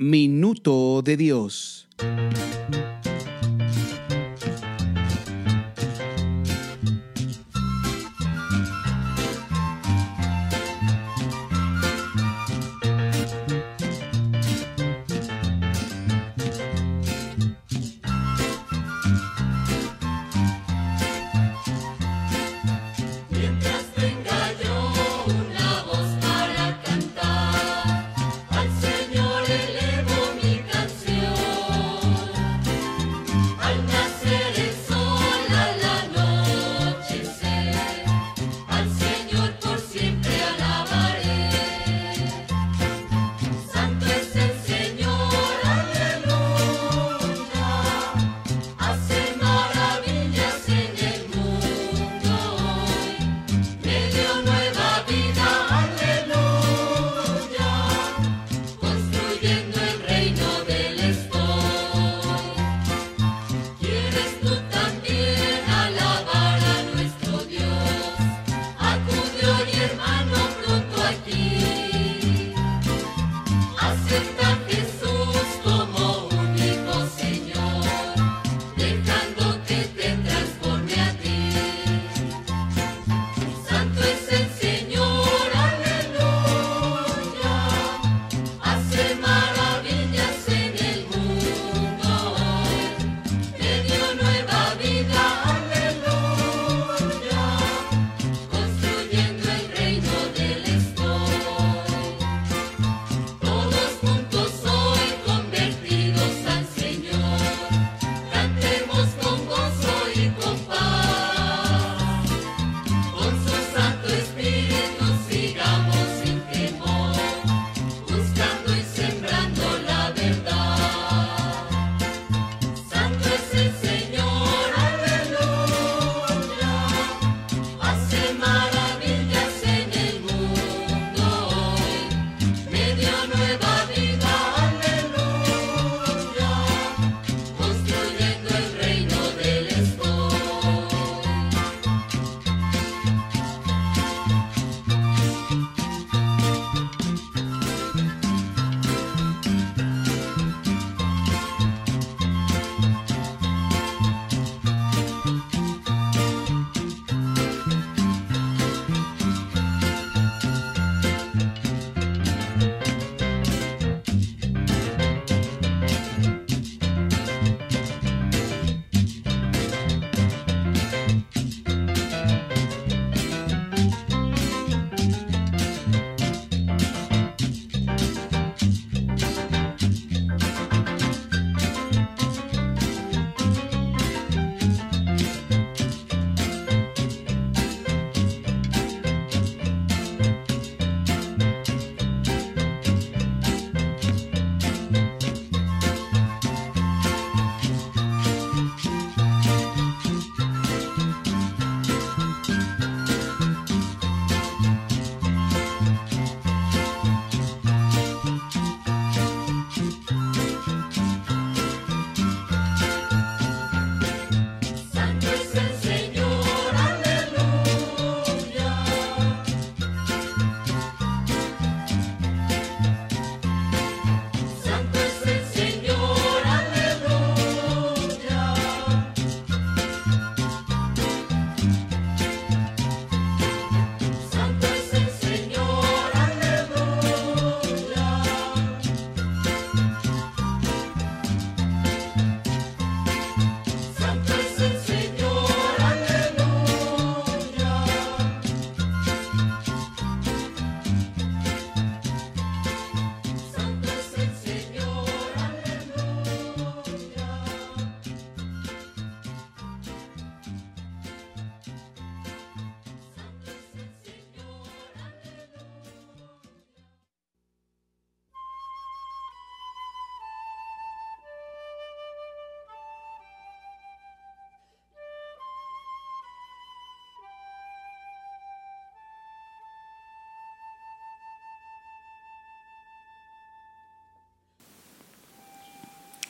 Minuto de Dios.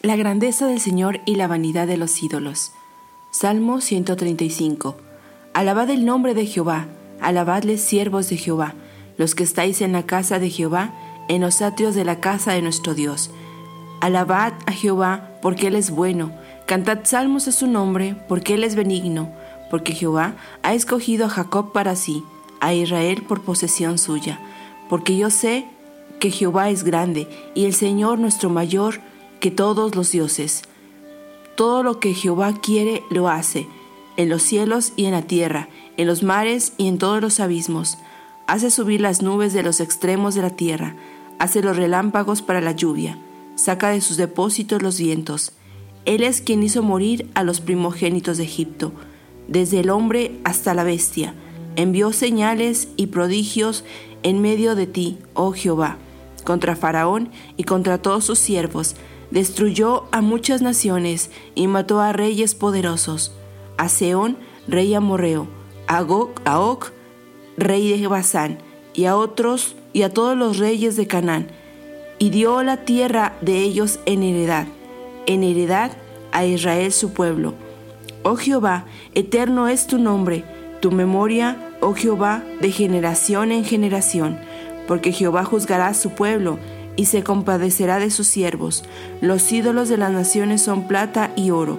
La grandeza del Señor y la vanidad de los ídolos. Salmo 135. Alabad el nombre de Jehová, alabadle siervos de Jehová, los que estáis en la casa de Jehová, en los atrios de la casa de nuestro Dios. Alabad a Jehová, porque Él es bueno, cantad salmos a su nombre, porque Él es benigno, porque Jehová ha escogido a Jacob para sí, a Israel por posesión suya, porque yo sé que Jehová es grande, y el Señor nuestro mayor, que todos los dioses. Todo lo que Jehová quiere lo hace, en los cielos y en la tierra, en los mares y en todos los abismos. Hace subir las nubes de los extremos de la tierra, hace los relámpagos para la lluvia, saca de sus depósitos los vientos. Él es quien hizo morir a los primogénitos de Egipto, desde el hombre hasta la bestia. Envió señales y prodigios en medio de ti, oh Jehová, contra Faraón y contra todos sus siervos, destruyó a muchas naciones y mató a reyes poderosos, a Seón, rey amorreo, a Gog, a rey de Basán, y a otros y a todos los reyes de Canaán, y dio la tierra de ellos en heredad, en heredad a Israel su pueblo. Oh Jehová, eterno es tu nombre, tu memoria, oh Jehová, de generación en generación, porque Jehová juzgará a su pueblo y se compadecerá de sus siervos. Los ídolos de las naciones son plata y oro,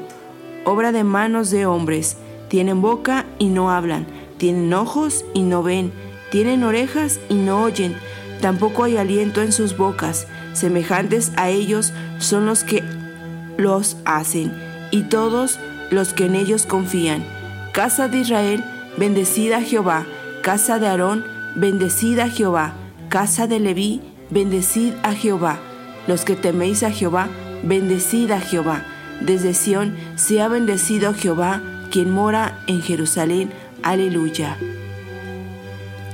obra de manos de hombres. Tienen boca y no hablan, tienen ojos y no ven, tienen orejas y no oyen, tampoco hay aliento en sus bocas. Semejantes a ellos son los que los hacen, y todos los que en ellos confían. Casa de Israel, bendecida Jehová. Casa de Aarón, bendecida Jehová. Casa de Leví, bendecid a Jehová. Los que teméis a Jehová, bendecid a Jehová. Desde Sión sea bendecido Jehová, quien mora en Jerusalén. Aleluya.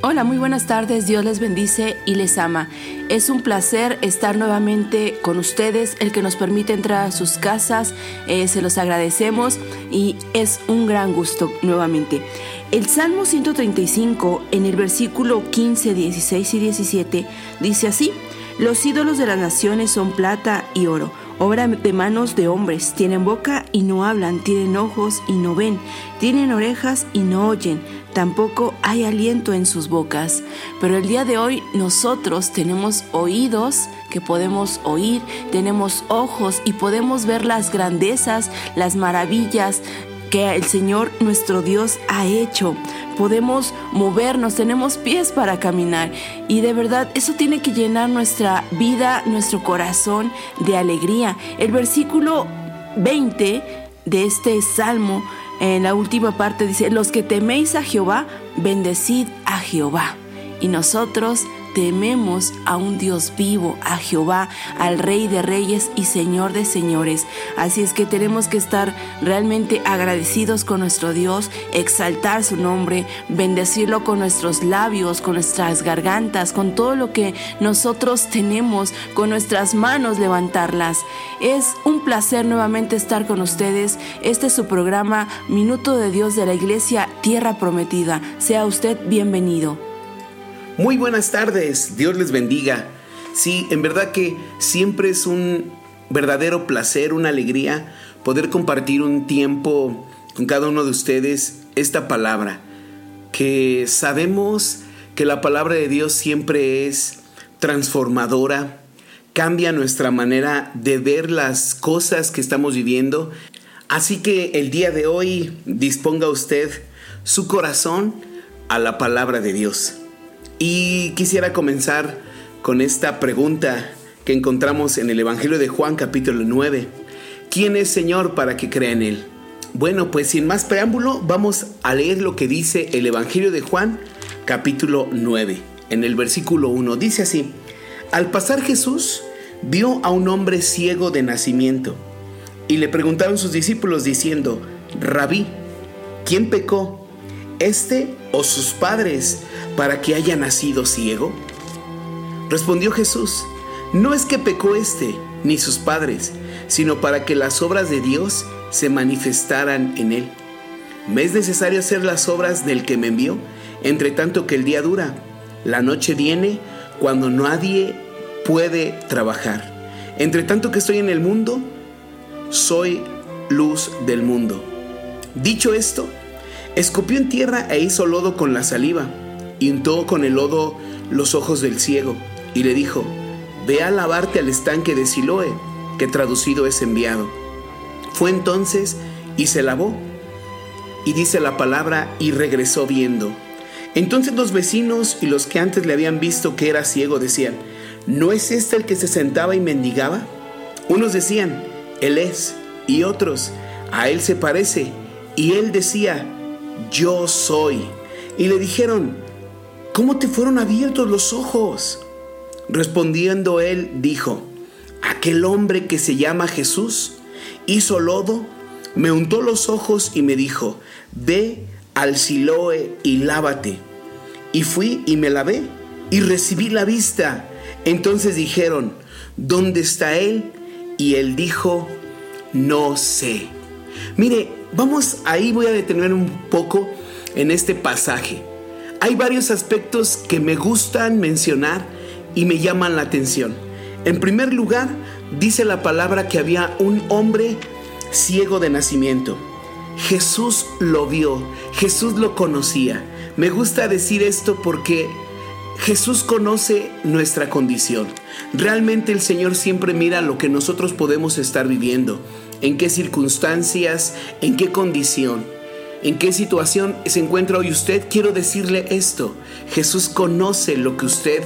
Hola, muy buenas tardes, Dios les bendice y les ama. Es un placer estar nuevamente con ustedes, el que nos permite entrar a sus casas, eh, se los agradecemos y es un gran gusto nuevamente. El Salmo 135 en el versículo 15, 16 y 17 dice así, los ídolos de las naciones son plata y oro obra de manos de hombres. Tienen boca y no hablan, tienen ojos y no ven, tienen orejas y no oyen, tampoco hay aliento en sus bocas. Pero el día de hoy nosotros tenemos oídos que podemos oír, tenemos ojos y podemos ver las grandezas, las maravillas que el Señor nuestro Dios ha hecho. Podemos movernos, tenemos pies para caminar y de verdad eso tiene que llenar nuestra vida, nuestro corazón de alegría. El versículo 20 de este salmo en la última parte dice, los que teméis a Jehová, bendecid a Jehová. Y nosotros tememos a un Dios vivo, a Jehová, al Rey de Reyes y Señor de Señores. Así es que tenemos que estar realmente agradecidos con nuestro Dios, exaltar su nombre, bendecirlo con nuestros labios, con nuestras gargantas, con todo lo que nosotros tenemos, con nuestras manos levantarlas. Es un placer nuevamente estar con ustedes. Este es su programa Minuto de Dios de la Iglesia Tierra Prometida. Sea usted bienvenido. Muy buenas tardes, Dios les bendiga. Sí, en verdad que siempre es un verdadero placer, una alegría poder compartir un tiempo con cada uno de ustedes esta palabra, que sabemos que la palabra de Dios siempre es transformadora, cambia nuestra manera de ver las cosas que estamos viviendo. Así que el día de hoy disponga usted su corazón a la palabra de Dios. Y quisiera comenzar con esta pregunta que encontramos en el Evangelio de Juan capítulo 9. ¿Quién es Señor para que crea en Él? Bueno, pues sin más preámbulo, vamos a leer lo que dice el Evangelio de Juan capítulo 9. En el versículo 1 dice así, al pasar Jesús vio a un hombre ciego de nacimiento y le preguntaron sus discípulos diciendo, Rabí, ¿quién pecó? ¿Este o sus padres para que haya nacido ciego? Respondió Jesús, no es que pecó este ni sus padres, sino para que las obras de Dios se manifestaran en él. Me es necesario hacer las obras del que me envió, entre tanto que el día dura. La noche viene cuando nadie puede trabajar. Entre tanto que estoy en el mundo, soy luz del mundo. Dicho esto, escupió en tierra e hizo lodo con la saliva, y untó con el lodo los ojos del ciego, y le dijo, Ve a lavarte al estanque de Siloé, que traducido es enviado. Fue entonces y se lavó, y dice la palabra, y regresó viendo. Entonces los vecinos y los que antes le habían visto que era ciego decían, ¿no es este el que se sentaba y mendigaba? Unos decían, Él es, y otros, a Él se parece, y Él decía, Yo soy. Y le dijeron, ¿cómo te fueron abiertos los ojos? Respondiendo Él, dijo, Aquel hombre que se llama Jesús hizo lodo, me untó los ojos y me dijo, Ve al Siloé y lávate. Y fui y me lavé y recibí la vista. Entonces dijeron, ¿dónde está él? Y él dijo, no sé. Mire, vamos ahí, voy a detener un poco en este pasaje. Hay varios aspectos que me gustan mencionar y me llaman la atención. En primer lugar, dice la palabra que había un hombre ciego de nacimiento. Jesús lo vio, Jesús lo conocía. Me gusta decir esto porque Jesús conoce nuestra condición. Realmente el Señor siempre mira lo que nosotros podemos estar viviendo, en qué circunstancias, en qué condición, en qué situación se encuentra hoy usted. Quiero decirle esto, Jesús conoce lo que usted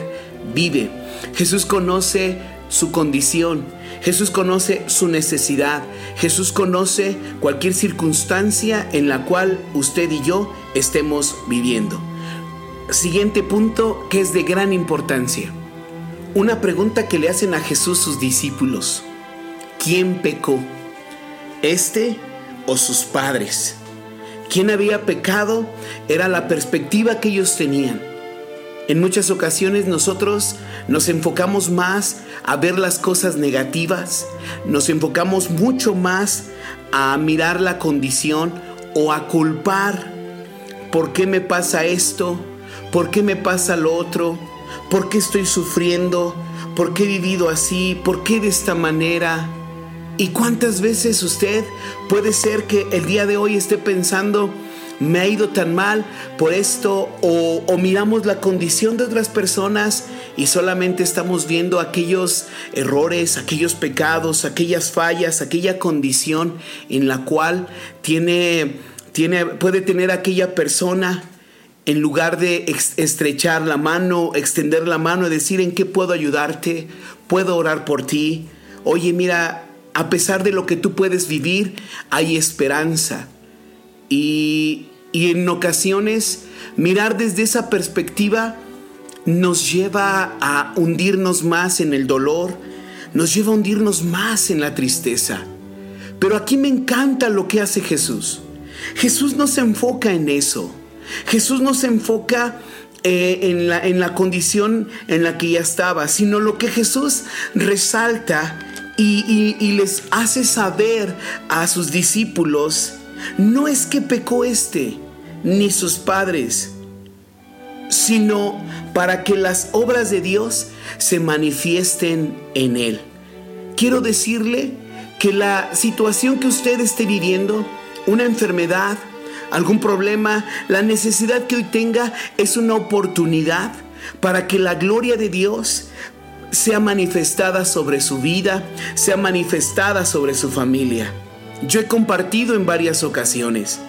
vive. Jesús conoce su condición. Jesús conoce su necesidad. Jesús conoce cualquier circunstancia en la cual usted y yo estemos viviendo. Siguiente punto que es de gran importancia. Una pregunta que le hacen a Jesús sus discípulos. ¿Quién pecó? ¿Este o sus padres? ¿Quién había pecado? Era la perspectiva que ellos tenían. En muchas ocasiones nosotros nos enfocamos más a ver las cosas negativas, nos enfocamos mucho más a mirar la condición o a culpar. ¿Por qué me pasa esto? ¿Por qué me pasa lo otro? ¿Por qué estoy sufriendo? ¿Por qué he vivido así? ¿Por qué de esta manera? ¿Y cuántas veces usted puede ser que el día de hoy esté pensando, me ha ido tan mal por esto o, miramos la condición de otras personas y solamente estamos viendo aquellos errores, aquellos pecados, aquellas fallas, aquella condición en la cual tiene, tiene, puede tener aquella persona en lugar de estrechar la mano, extender la mano y decir en qué puedo ayudarte, puedo orar por ti. Oye, mira, a pesar de lo que tú puedes vivir, hay esperanza. Y, y en ocasiones mirar desde esa perspectiva nos lleva a hundirnos más en el dolor, nos lleva a hundirnos más en la tristeza. Pero aquí me encanta lo que hace Jesús. Jesús no se enfoca en eso. Jesús no se enfoca eh, en, la, en la condición en la que ya estaba, sino lo que Jesús resalta y, les hace saber a sus discípulos no es que pecó este, ni sus padres, sino para que las obras de Dios se manifiesten en él. Quiero decirle que la situación que usted esté viviendo, una enfermedad, algún problema, la necesidad que hoy tenga es una oportunidad para que la gloria de Dios sea manifestada sobre su vida, sea manifestada sobre su familia. Yo he compartido en varias ocasiones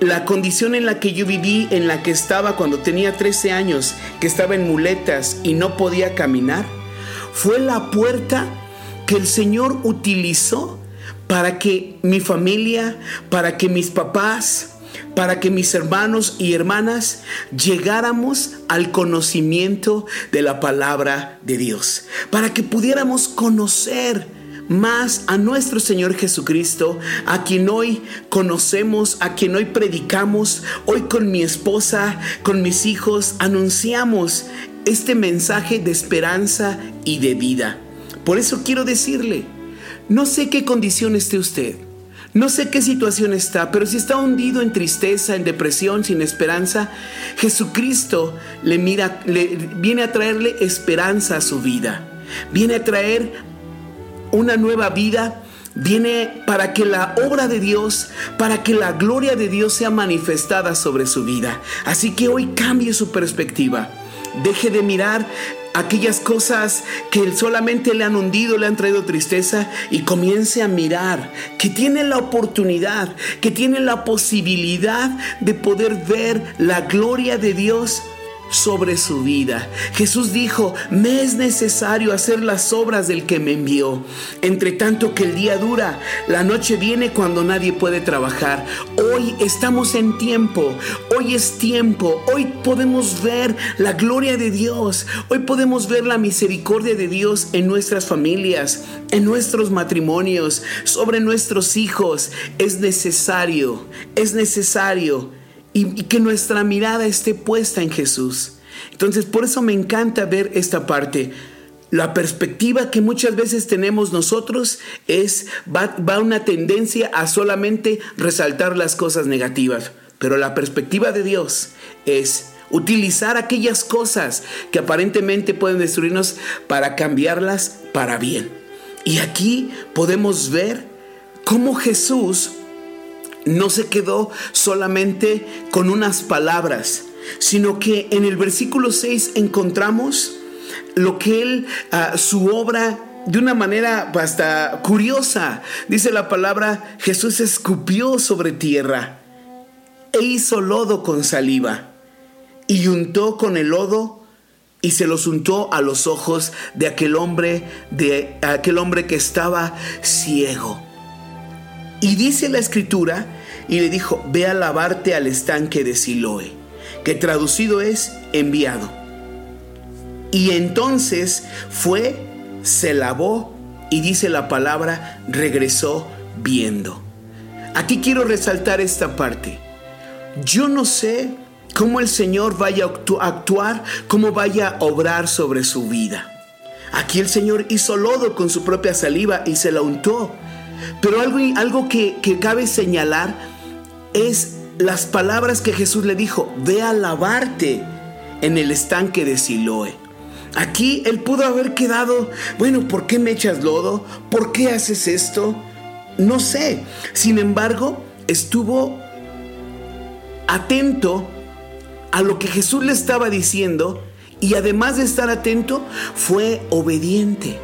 la condición en la que yo viví, en la que estaba cuando tenía 13 años, que estaba en muletas y no podía caminar, fue la puerta que el Señor utilizó para que mi familia, para que mis papás, para que mis hermanos y hermanas llegáramos al conocimiento de la palabra de Dios, para que pudiéramos conocer más a nuestro Señor Jesucristo, a quien hoy conocemos, a quien hoy predicamos, hoy con mi esposa, con mis hijos, anunciamos este mensaje de esperanza y de vida. Por eso quiero decirle, no sé qué condición esté usted. No sé qué situación está, pero si está hundido en tristeza, en depresión, sin esperanza, Jesucristo le mira, le viene a traerle esperanza a su vida. Viene a traer una nueva vida viene para que la obra de Dios, para que la gloria de Dios sea manifestada sobre su vida. Así que hoy cambie su perspectiva. Deje de mirar aquellas cosas que solamente le han hundido, le han traído tristeza y comience a mirar que tiene la oportunidad, que tiene la posibilidad de poder ver la gloria de Dios sobre su vida. Jesús dijo, me es necesario hacer las obras del que me envió. Entre tanto que el día dura, la noche viene cuando nadie puede trabajar. Hoy estamos en tiempo, hoy es tiempo, hoy podemos ver la gloria de Dios, hoy podemos ver la misericordia de Dios en nuestras familias, en nuestros matrimonios, sobre nuestros hijos. Es necesario, es necesario y, que nuestra mirada esté puesta en Jesús. Entonces, por eso me encanta ver esta parte. La perspectiva que muchas veces tenemos nosotros es, va, va una tendencia a solamente resaltar las cosas negativas. Pero la perspectiva de Dios es utilizar aquellas cosas que aparentemente pueden destruirnos para cambiarlas para bien. Y aquí podemos ver cómo Jesús no se quedó solamente con unas palabras, sino que en el versículo 6 encontramos lo que él, uh, su obra, de una manera hasta curiosa, dice la palabra, Jesús escupió sobre tierra e hizo lodo con saliva y untó con el lodo y se los untó a los ojos de aquel hombre, de aquel hombre que estaba ciego. Y dice la escritura, y le dijo, ve a lavarte al estanque de Siloé, que traducido es enviado. Y entonces fue, se lavó y dice la palabra, regresó viendo. Aquí quiero resaltar esta parte. Yo no sé cómo el Señor vaya a actuar, cómo vaya a obrar sobre su vida. Aquí el Señor hizo lodo con su propia saliva y se la untó. Pero algo, algo que, que cabe señalar es las palabras que Jesús le dijo, ve a lavarte en el estanque de Siloé. Aquí él pudo haber quedado, bueno, ¿por qué me echas lodo? ¿Por qué haces esto? No sé. Sin embargo, estuvo atento a lo que Jesús le estaba diciendo y además de estar atento, fue obediente.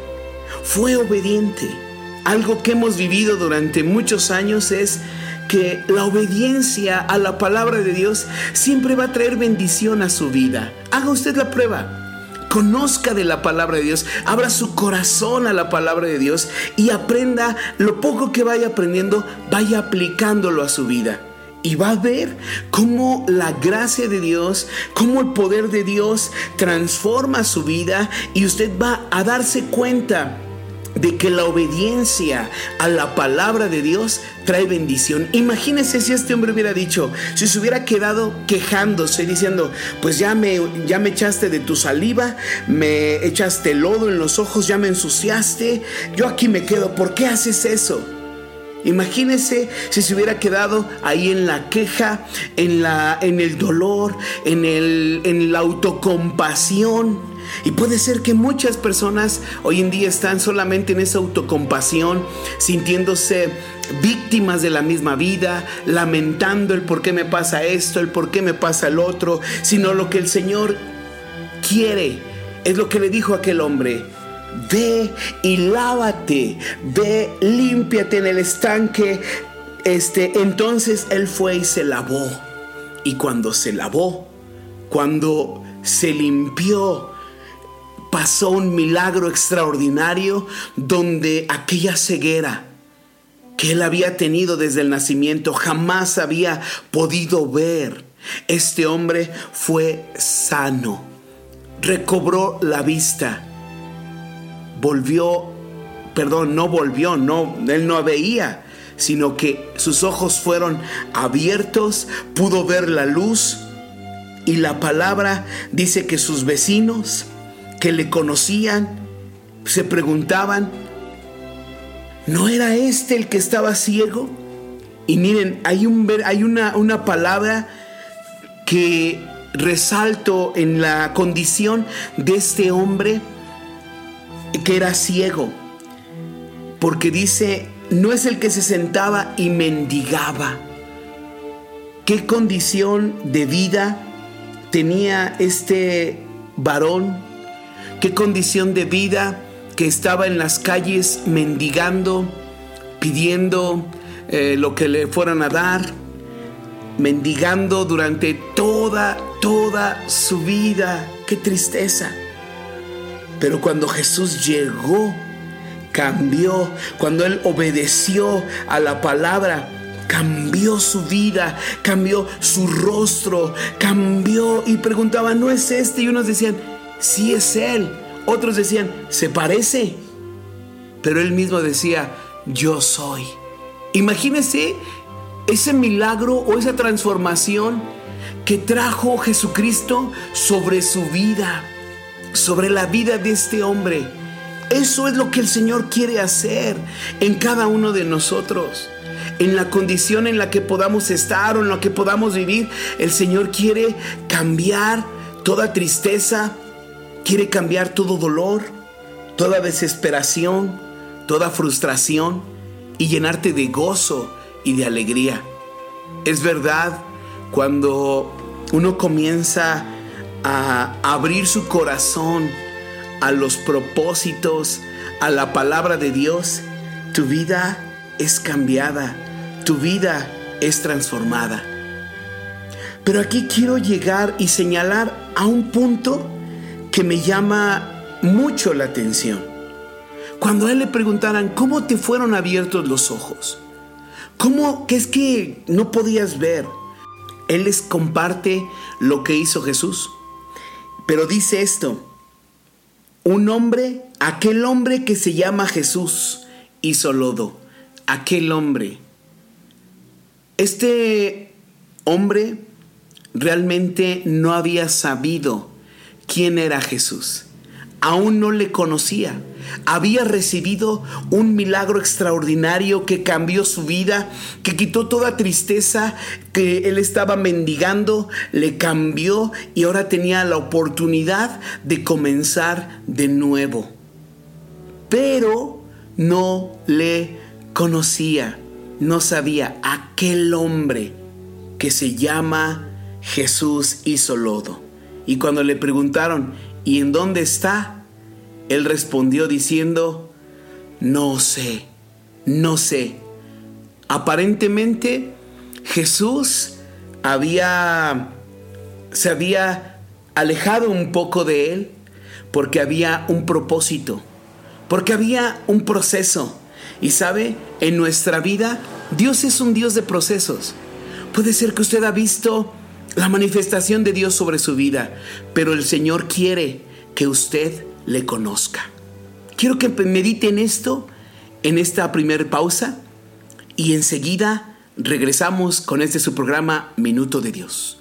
Fue obediente. Algo que hemos vivido durante muchos años es que la obediencia a la palabra de Dios siempre va a traer bendición a su vida. Haga usted la prueba. Conozca de la palabra de Dios, abra su corazón a la palabra de Dios y aprenda lo poco que vaya aprendiendo, vaya aplicándolo a su vida. Y va a ver cómo la gracia de Dios, cómo el poder de Dios transforma su vida y usted va a darse cuenta de que la obediencia a la palabra de Dios trae bendición. Imagínese si este hombre hubiera dicho, si se hubiera quedado quejándose diciendo, pues ya me, ya me echaste de tu saliva, me echaste lodo en los ojos, ya me ensuciaste, yo aquí me quedo, ¿por qué haces eso? Imagínese si se hubiera quedado ahí en la queja, en, la, en el dolor, en, el, en la autocompasión. Y puede ser que muchas personas hoy en día están solamente en esa autocompasión, sintiéndose víctimas de la misma vida, lamentando el por qué me pasa esto, el por qué me pasa el otro, sino lo que el Señor quiere. Es lo que le dijo aquel hombre. Ve y lávate, ve, límpiate en el estanque. Este, entonces él fue y se lavó. Y cuando se lavó, cuando se limpió, pasó un milagro extraordinario donde aquella ceguera que él había tenido desde el nacimiento jamás había podido ver. Este hombre fue sano, recobró la vista, volvió, perdón, no volvió, no, él no veía, sino que sus ojos fueron abiertos, pudo ver la luz y la palabra dice que sus vecinos, que le conocían se preguntaban, ¿no era este el que estaba ciego? Y miren, hay, un, hay una, una palabra que resalto en la condición de este hombre que era ciego. Porque dice no es el que se sentaba y mendigaba. ¿Qué condición de vida tenía este varón? ¿Qué condición de vida que estaba en las calles mendigando, pidiendo eh, lo que le fueran a dar, mendigando durante toda, toda su vida? ¡Qué tristeza! Pero cuando Jesús llegó, cambió. Cuando Él obedeció a la palabra, cambió su vida, cambió su rostro, cambió y preguntaba, ¿no es este? Y unos decían, sí es Él. Otros decían, se parece. Pero Él mismo decía, yo soy. Imagínese ese milagro o esa transformación que trajo Jesucristo sobre su vida, sobre la vida de este hombre. Eso es lo que el Señor quiere hacer en cada uno de nosotros. En la condición en la que podamos estar o en la que podamos vivir, el Señor quiere cambiar toda tristeza, quiere cambiar todo dolor, toda desesperación, toda frustración y llenarte de gozo y de alegría. Es verdad, cuando uno comienza a abrir su corazón a los propósitos, a la palabra de Dios, tu vida es cambiada, tu vida es transformada. Pero aquí quiero llegar y señalar a un punto que me llama mucho la atención. Cuando a él le preguntaran, ¿cómo te fueron abiertos los ojos? ¿Cómo que es que no podías ver? Él les comparte lo que hizo Jesús. Pero dice esto, un hombre, aquel hombre que se llama Jesús, hizo lodo. Aquel hombre. Este hombre realmente no había sabido quién era Jesús. Aún no le conocía. Había recibido un milagro extraordinario que cambió su vida, que quitó toda tristeza que él estaba mendigando, le cambió y ahora tenía la oportunidad de comenzar de nuevo. Pero no le conocía, no sabía aquel hombre que se llama Jesús hizo lodo. Y cuando le preguntaron, ¿y en dónde está? Él respondió diciendo, no sé, no sé. Aparentemente Jesús había, se había alejado un poco de él porque había un propósito, porque había un proceso. Y sabe, en nuestra vida Dios es un Dios de procesos. Puede ser que usted ha visto la manifestación de Dios sobre su vida, pero el Señor quiere que usted le conozca. Quiero que medite en esto, en esta primera pausa, y enseguida regresamos con este su programa Minuto de Dios.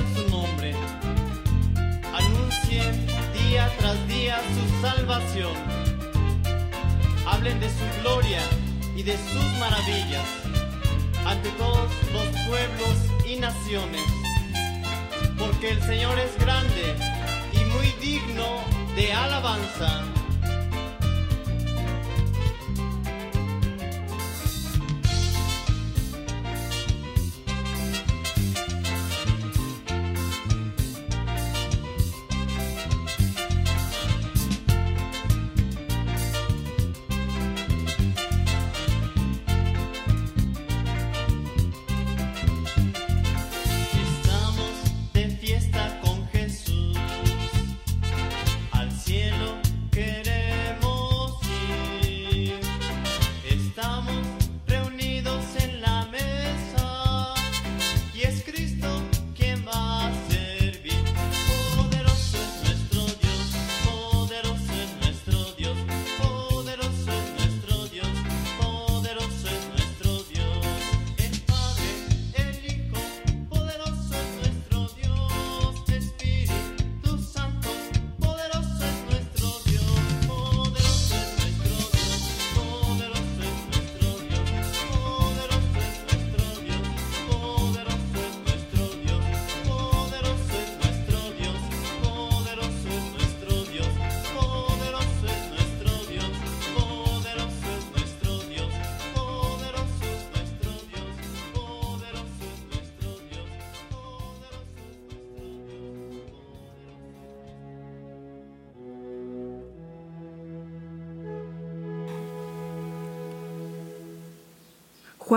su nombre. Anuncien día tras día su salvación. Hablen de su gloria y de sus maravillas ante todos los pueblos y naciones. Porque el Señor es grande y muy digno de alabanza.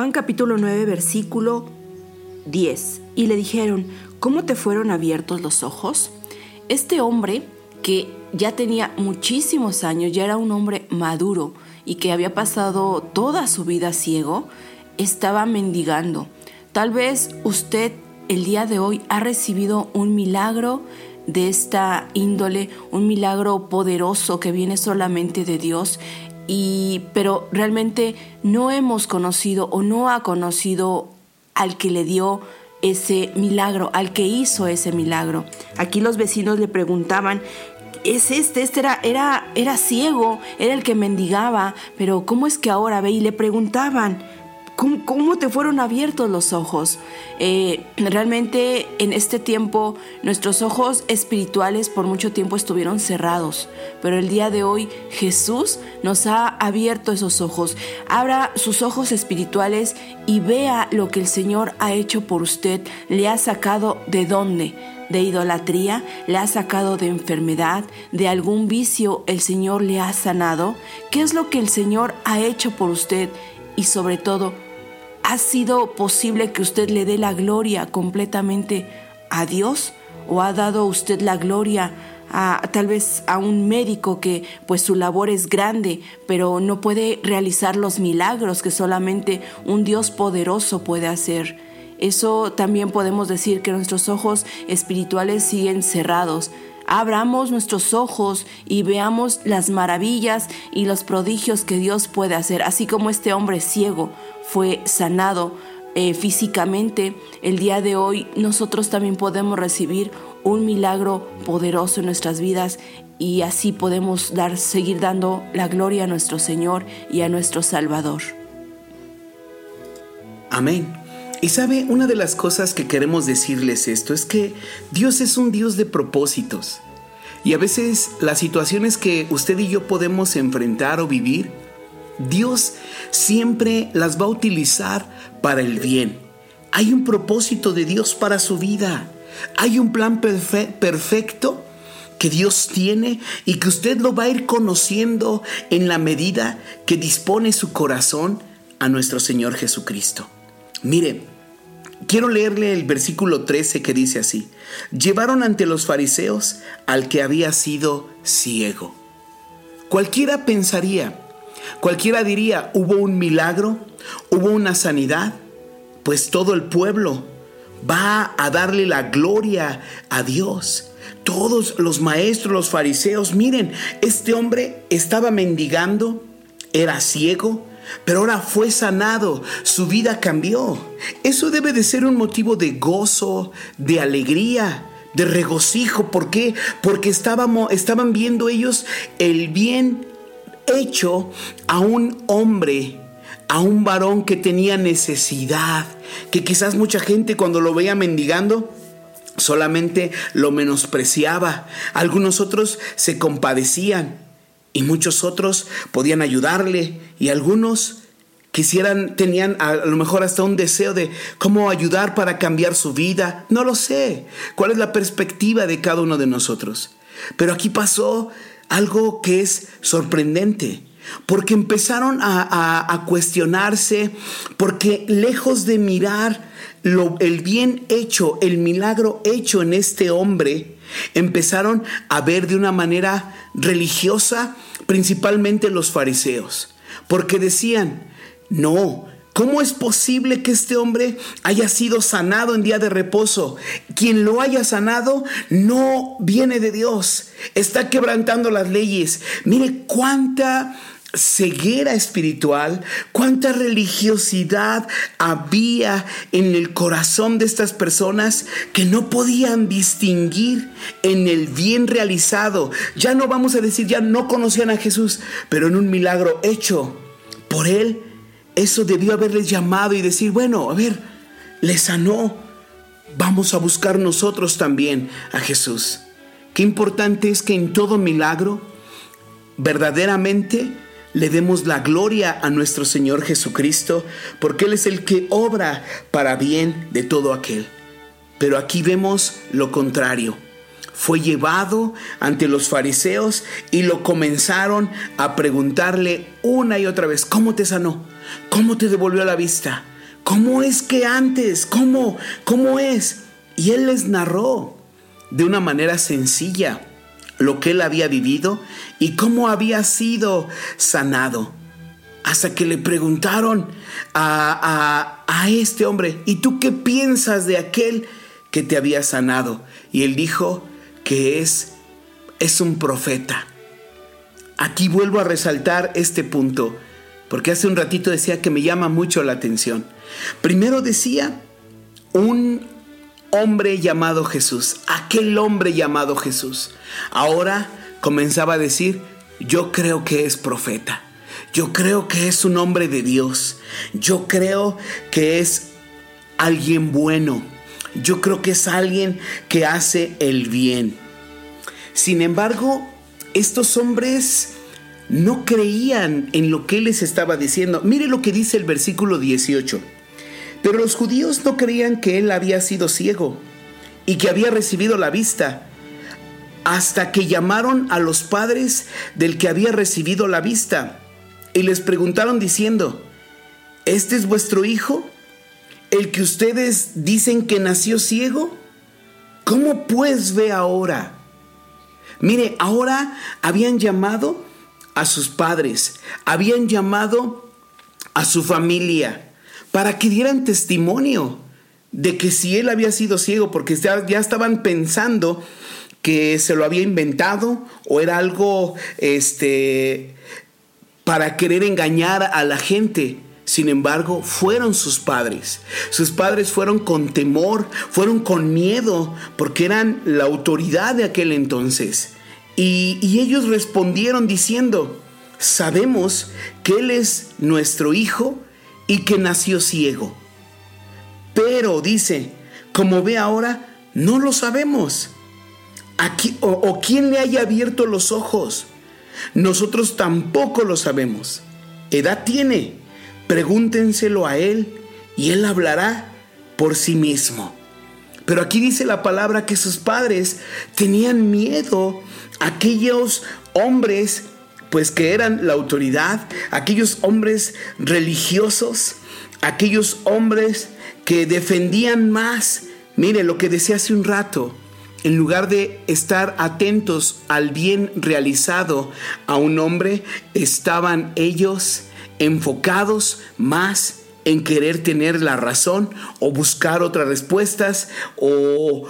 Juan capítulo 9 versículo 10. Y le dijeron, ¿cómo te fueron abiertos los ojos? Este hombre que ya tenía muchísimos años, ya era un hombre maduro y que había pasado toda su vida ciego, estaba mendigando. Tal vez usted el día de hoy ha recibido un milagro de esta índole, un milagro poderoso que viene solamente de Dios y pero realmente no hemos conocido o no ha conocido al que le dio ese milagro, al que hizo ese milagro. Aquí los vecinos le preguntaban, es este, este era, era, era ciego, era el que mendigaba, pero ¿cómo es que ahora ve? Y le preguntaban, ¿Cómo, te fueron abiertos los ojos? Eh, realmente en este tiempo nuestros ojos espirituales por mucho tiempo estuvieron cerrados, pero el día de hoy Jesús nos ha abierto esos ojos. Abra sus ojos espirituales y vea lo que el Señor ha hecho por usted. Le ha sacado de dónde? de idolatría, le ha sacado de enfermedad, de algún vicio el Señor le ha sanado. ¿Qué es lo que el Señor ha hecho por usted? Y sobre todo, ¿ha sido posible que usted le dé la gloria completamente a Dios? ¿O ha dado usted la gloria a tal vez a un médico que pues su labor es grande, pero no puede realizar los milagros que solamente un Dios poderoso puede hacer? Eso también podemos decir que nuestros ojos espirituales siguen cerrados. Abramos nuestros ojos y veamos las maravillas y los prodigios que Dios puede hacer, así como este hombre ciego fue sanado eh, físicamente, el día de hoy nosotros también podemos recibir un milagro poderoso en nuestras vidas y así podemos dar, seguir dando la gloria a nuestro Señor y a nuestro Salvador. Amén. Y sabe, una de las cosas que queremos decirles esto es que Dios es un Dios de propósitos. Y a veces las situaciones que usted y yo podemos enfrentar o vivir, Dios siempre las va a utilizar para el bien. Hay un propósito de Dios para su vida. Hay un plan perfe- perfecto que Dios tiene y que usted lo va a ir conociendo en la medida que dispone su corazón a nuestro Señor Jesucristo. Mire, quiero leerle el versículo 13 que dice así, llevaron ante los fariseos al que había sido ciego. Cualquiera pensaría, cualquiera diría, hubo un milagro, hubo una sanidad, pues todo el pueblo va a darle la gloria a Dios. Todos los maestros, los fariseos, miren, este hombre estaba mendigando, era ciego, pero ahora fue sanado, su vida cambió. Eso debe de ser un motivo de gozo, de alegría de regocijo. ¿Por qué? Porque estábamos, estaban viendo ellos el bien hecho a un hombre, a un varón que tenía necesidad, que quizás mucha gente cuando lo veía mendigando, solamente lo menospreciaba. Algunos otros se compadecían y muchos otros podían ayudarle y algunos quisieran, tenían a lo mejor hasta un deseo de cómo ayudar para cambiar su vida. No lo sé. ¿Cuál es la perspectiva de cada uno de nosotros? Pero aquí pasó algo que es sorprendente. Porque empezaron a, cuestionarse, porque lejos de mirar lo- el bien hecho, el milagro hecho en este hombre, empezaron a ver de una manera religiosa, principalmente los fariseos. Porque decían, no, ¿cómo es posible que este hombre haya sido sanado en día de reposo? Quien lo haya sanado no viene de Dios, está quebrantando las leyes. Mire cuánta ceguera espiritual, cuánta religiosidad había en el corazón de estas personas que no podían distinguir en el bien realizado. Ya no vamos a decir, ya no conocían a Jesús, pero en un milagro hecho por él, eso debió haberles llamado y decir, bueno, a ver, le sanó, vamos a buscar nosotros también a Jesús. Qué importante es que en todo milagro, verdaderamente le demos la gloria a nuestro Señor Jesucristo, porque Él es el que obra para bien de todo aquel. Pero aquí vemos lo contrario. Fue llevado ante los fariseos y lo comenzaron a preguntarle una y otra vez, ¿cómo te sanó? ¿Cómo te devolvió la vista? ¿Cómo es que antes? ¿Cómo? ¿Cómo es? Y él les narró de una manera sencilla lo que él había vivido y cómo había sido sanado. Hasta que le preguntaron a, a- a este hombre, ¿y tú qué piensas de aquel que te había sanado? Y él dijo que es, es un profeta. Aquí vuelvo a resaltar este punto, porque hace un ratito decía que me llama mucho la atención. Primero decía un hombre llamado Jesús, aquel hombre llamado Jesús. Ahora comenzaba a decir, yo creo que es profeta. Yo creo que es un hombre de Dios. Yo creo que es alguien bueno. Yo creo que es alguien que hace el bien. Sin embargo, estos hombres no creían en lo que les estaba diciendo. Mire lo que dice el versículo 18. Pero los judíos no creían que él había sido ciego y que había recibido la vista, hasta que llamaron a los padres del que había recibido la vista y les preguntaron diciendo, ¿este es vuestro hijo? ¿El que ustedes dicen que nació ciego? ¿Cómo pues ve ahora? Mire, ahora habían llamado a sus padres, habían llamado a su familia para que dieran testimonio de que si él había sido ciego, porque ya, estaban pensando que se lo había inventado o era algo este para querer engañar a la gente. Sin embargo, fueron sus padres. Sus padres fueron con temor, fueron con miedo, porque eran la autoridad de aquel entonces. Y ellos respondieron diciendo, sabemos que Él es nuestro hijo y que nació ciego. Pero dice, como ve ahora, no lo sabemos. Aquí, o, o quién le haya abierto los ojos. Nosotros tampoco lo sabemos. Edad tiene. Pregúntenselo a él y él hablará por sí mismo. Pero aquí dice la palabra que sus padres tenían miedo. Aquellos hombres, pues que eran la autoridad, aquellos hombres religiosos, aquellos hombres que defendían más. Mire lo que decía hace un rato. En lugar de estar atentos al bien realizado a un hombre, estaban ellos enfocados más en querer tener la razón o buscar otras respuestas o,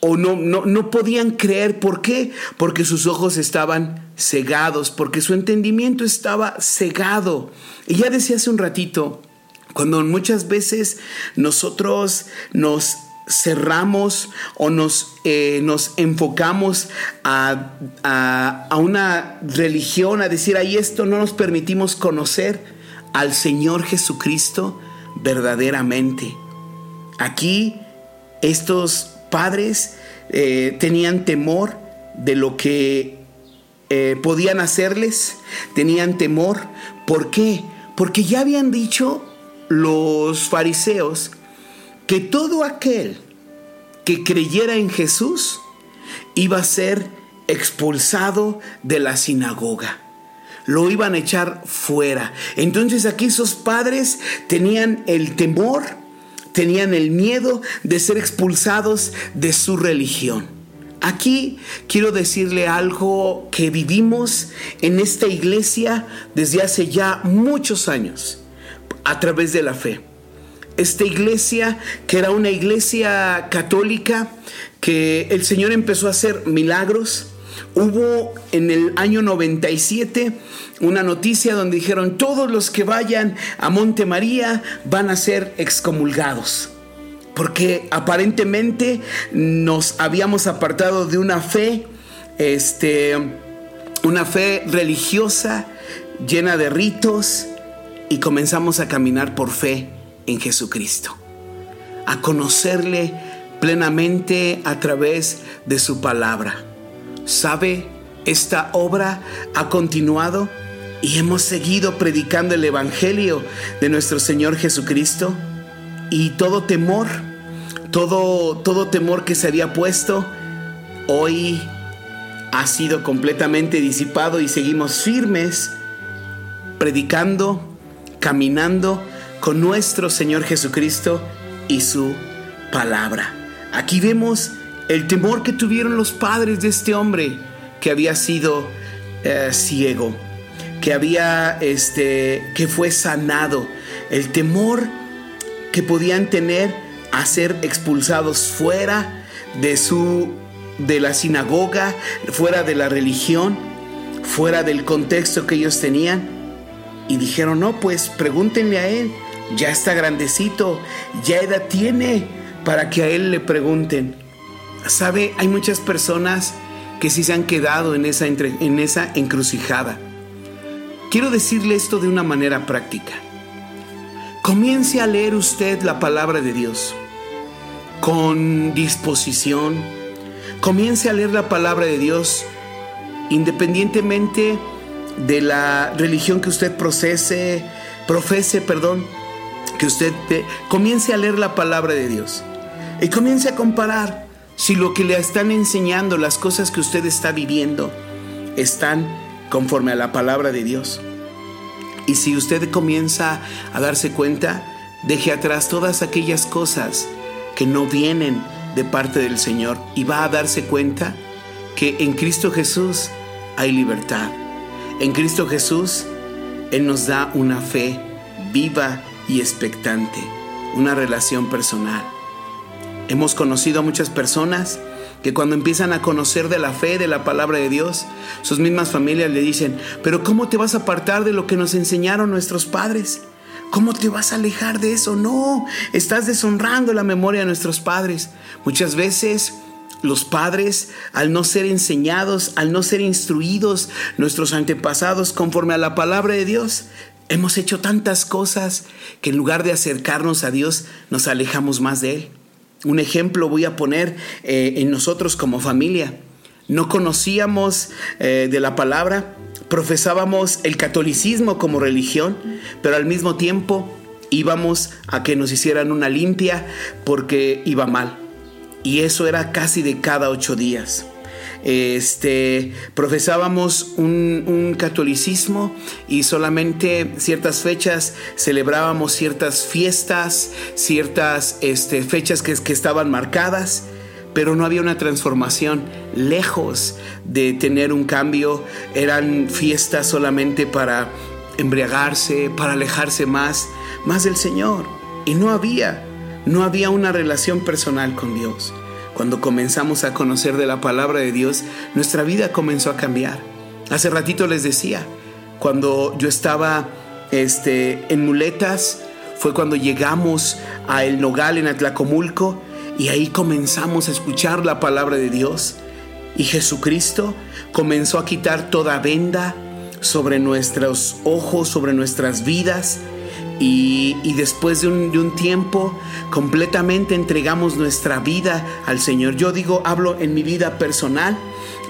o no, no, no podían creer. ¿Por qué? Porque sus ojos estaban cegados, porque su entendimiento estaba cegado. Y ya decía hace un ratito, cuando muchas veces nosotros nos cerramos o nos, eh, nos enfocamos a, a- una religión, a decir, ahí esto no nos permitimos conocer al Señor Jesucristo verdaderamente. Aquí estos padres eh, tenían temor de lo que eh, podían hacerles, tenían temor. ¿Por qué? Porque ya habían dicho los fariseos que todo aquel que creyera en Jesús iba a ser expulsado de la sinagoga. Lo iban a echar fuera. Entonces aquí esos padres tenían el temor, tenían el miedo de ser expulsados de su religión. Aquí quiero decirle algo que vivimos en esta iglesia desde hace ya muchos años a través de la fe. Esta iglesia, que era una iglesia católica, que el Señor empezó a hacer milagros. Hubo en el año 97 una noticia donde dijeron todos los que vayan a Monte María van a ser excomulgados porque aparentemente nos habíamos apartado de una fe, este, una fe religiosa llena de ritos y comenzamos a caminar por fe en Jesucristo, a conocerle plenamente a través de su palabra. ¿Sabe? Esta obra ha continuado y hemos seguido predicando el Evangelio de nuestro Señor Jesucristo y todo temor, todo, todo temor que se había puesto, hoy ha sido completamente disipado y seguimos firmes, predicando, caminando con nuestro Señor Jesucristo y su palabra. Aquí vemos el temor que tuvieron los padres de este hombre que había sido eh, ciego, que había, este, que fue sanado, el temor que podían tener a ser expulsados fuera de su de la sinagoga, fuera de la religión, fuera del contexto que ellos tenían y dijeron, "No, pues pregúntenle a él, ya está grandecito, ya edad tiene para que a él le pregunten." Sabe, hay muchas personas que sí se han quedado en esa entre- en esa encrucijada. Quiero decirle esto de una manera práctica. Comience a leer usted la palabra de Dios con disposición. Comience a leer la palabra de Dios independientemente de la religión que usted procese, profese, perdón, que usted comience a leer la palabra de Dios y comience a comparar si lo que le están enseñando, las cosas que usted está viviendo, están conforme a la palabra de Dios. Y si usted comienza a darse cuenta, deje atrás todas aquellas cosas que no vienen de parte del Señor y va a darse cuenta que en Cristo Jesús hay libertad. En Cristo Jesús Él nos da una fe viva y expectante, una relación personal. Hemos conocido a muchas personas que cuando empiezan a conocer de la fe, de la palabra de Dios, sus mismas familias le dicen, pero ¿cómo te vas a apartar de lo que nos enseñaron nuestros padres? ¿Cómo te vas a alejar de eso? No, estás deshonrando la memoria de nuestros padres. Muchas veces los padres, al no ser enseñados, al no ser instruidos, nuestros antepasados conforme a la palabra de Dios, hemos hecho tantas cosas que en lugar de acercarnos a Dios, nos alejamos más de Él. Un ejemplo voy a poner eh, en nosotros como familia. No conocíamos eh, de la palabra, profesábamos el catolicismo como religión, pero al mismo tiempo íbamos a que nos hicieran una limpia porque iba mal. Y eso era casi de cada ocho días. Este, profesábamos un, catolicismo y solamente ciertas fechas celebrábamos ciertas fiestas, ciertas este, fechas que, que estaban marcadas, pero no había una transformación. Lejos de tener un cambio, eran fiestas solamente para embriagarse, para alejarse más, más del Señor. Y no había, no había una relación personal con Dios. Cuando comenzamos a conocer de la palabra de Dios, nuestra vida comenzó a cambiar. Hace ratito les decía, cuando yo estaba este, en muletas, fue cuando llegamos a El Nogal en Atlacomulco Y ahí comenzamos a escuchar la palabra de Dios. Y Jesucristo comenzó a quitar toda venda sobre nuestros ojos, sobre nuestras vidas. Y, después de un, tiempo completamente entregamos nuestra vida al Señor. Yo digo, hablo en mi vida personal.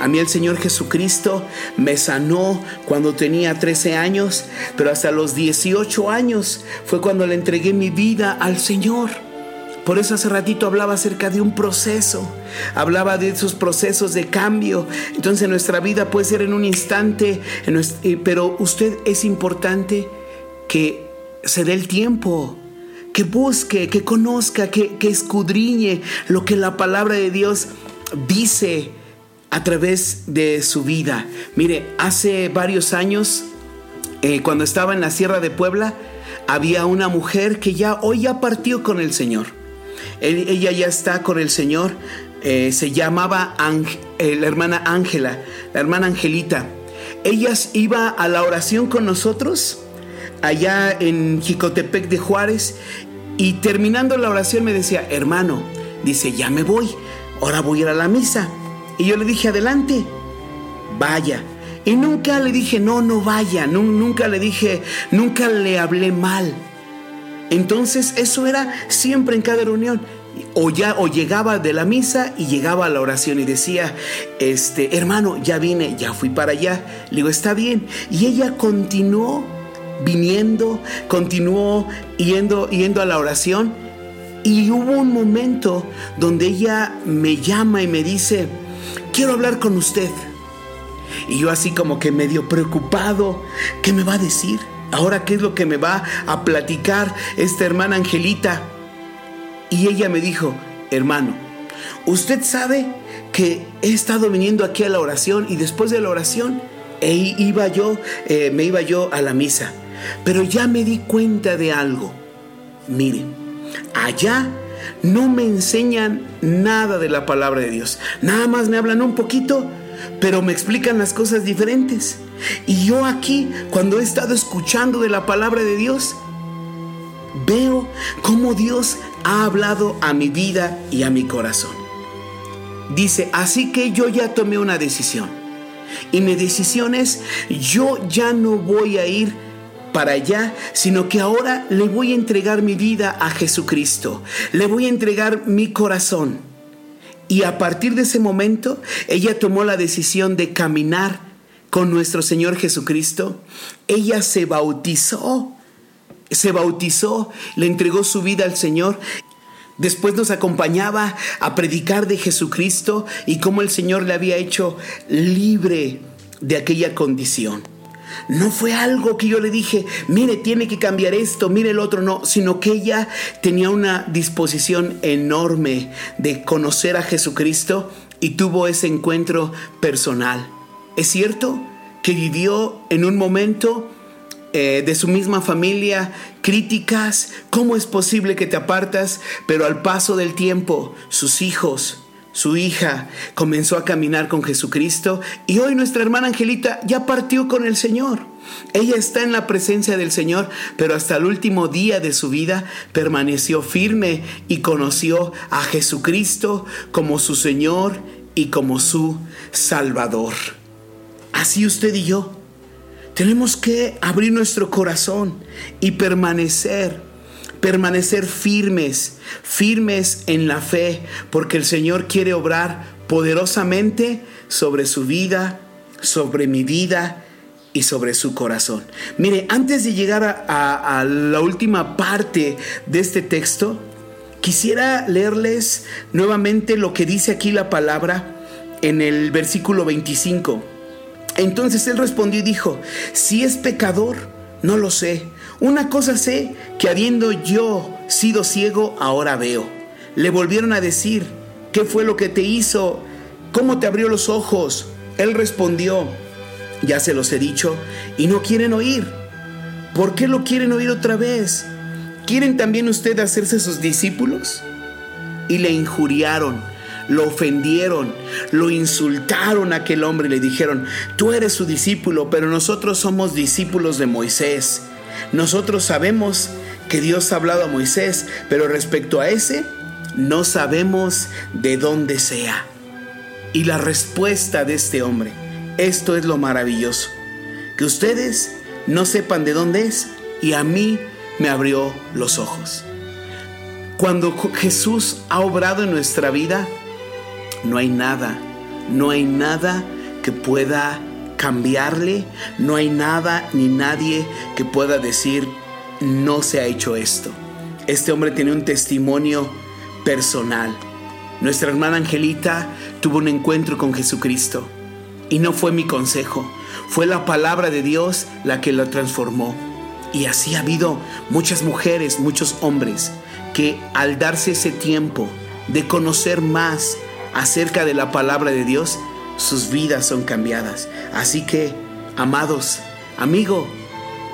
A mí el Señor Jesucristo me sanó cuando tenía 13 años, pero hasta los 18 años fue cuando le entregué mi vida al Señor. Por eso hace ratito hablaba acerca de un proceso, hablaba de esos procesos de cambio. Entonces nuestra vida puede ser en un instante, eh, pero usted es importante que se dé el tiempo, que busque, que conozca, que, que escudriñe lo que la palabra de Dios dice a través de su vida. Mire, hace varios años, eh, cuando estaba en la Sierra de Puebla, había una mujer que ya hoy ya partió con el Señor. Ella ya está con el Señor. eh, se llamaba eh, la hermana Ángela, la hermana Angelita. Ella iba a la oración con nosotros allá en Jicotepec de Juárez y terminando la oración me decía, hermano, dice, ya me voy, ahora voy a ir a la misa. Y yo le dije, adelante, vaya. Y nunca le dije, no, no vaya, Nu- nunca le dije, nunca le hablé mal. Entonces eso era siempre en cada reunión. O ya o llegaba de la misa y llegaba a la oración y decía, este, hermano, ya vine, ya fui para allá. Le digo, está bien. Y ella continuó viniendo, continuó yendo, yendo a la oración. Y hubo un momento donde ella me llama y me dice, quiero hablar con usted. Y yo así como que medio preocupado, ¿qué me va a decir? Ahora, ¿qué es lo que me va a platicar esta hermana Angelita? Y ella me dijo, hermano, usted sabe que he estado viniendo aquí a la oración y después de la oración iba yo, eh, me iba yo a la misa. Pero ya me di cuenta de algo. Mire, allá no me enseñan nada de la palabra de Dios. Nada más me hablan un poquito, pero me explican las cosas diferentes. Y yo aquí, cuando he estado escuchando de la palabra de Dios, veo cómo Dios ha hablado a mi vida y a mi corazón. Dice, así que yo ya tomé una decisión. Y mi decisión es, yo ya no voy a ir para allá, sino que ahora le voy a entregar mi vida a Jesucristo. Le voy a entregar mi corazón. Y a partir de ese momento, ella tomó la decisión de caminar con nuestro Señor Jesucristo. Ella se bautizó se bautizó, le entregó su vida al Señor. Después nos acompañaba a predicar de Jesucristo y cómo el Señor le había hecho libre de aquella condición. No fue algo que yo le dije, mire, tiene que cambiar esto, mire el otro, no, sino que ella tenía una disposición enorme de conocer a Jesucristo y tuvo ese encuentro personal. Es cierto que vivió en un momento eh, de su misma familia, críticas, ¿cómo es posible que te apartas? Pero al paso del tiempo, sus hijos, su hija comenzó a caminar con Jesucristo y hoy nuestra hermana Angelita ya partió con el Señor. Ella está en la presencia del Señor, pero hasta el último día de su vida permaneció firme y conoció a Jesucristo como su Señor y como su Salvador. Así usted y yo tenemos que abrir nuestro corazón y permanecer, permanecer firmes, firmes en la fe, porque el Señor quiere obrar poderosamente sobre su vida, sobre mi vida y sobre su corazón. Mire, antes de llegar a, a- la última parte de este texto, quisiera leerles nuevamente lo que dice aquí la palabra en el versículo 25. Entonces él respondió y dijo, si es pecador, no lo sé. Una cosa sé, que habiendo yo sido ciego, ahora veo. Le volvieron a decir, ¿qué fue lo que te hizo? ¿Cómo te abrió los ojos? Él respondió, ya se los he dicho, y no quieren oír. ¿Por qué lo quieren oír otra vez? ¿Quieren también ustedes hacerse sus discípulos? Y le injuriaron, lo ofendieron, lo insultaron a aquel hombre y le dijeron, tú eres su discípulo, pero nosotros somos discípulos de Moisés. Nosotros sabemos que Dios ha hablado a Moisés, pero respecto a ese, no sabemos de dónde sea. Y la respuesta de este hombre, esto es lo maravilloso, que ustedes no sepan de dónde es y a mí me abrió los ojos. Cuando Jesús ha obrado en nuestra vida, no hay nada, no hay nada que pueda cambiarle, no hay nada ni nadie que pueda decir, no se ha hecho esto. Este hombre tiene un testimonio personal. Nuestra hermana Angelita tuvo un encuentro con Jesucristo y no fue mi consejo, fue la palabra de Dios la que lo transformó. Y así ha habido muchas mujeres, muchos hombres que al darse ese tiempo de conocer más acerca de la palabra de Dios, sus vidas son cambiadas. Así que, amados, amigo,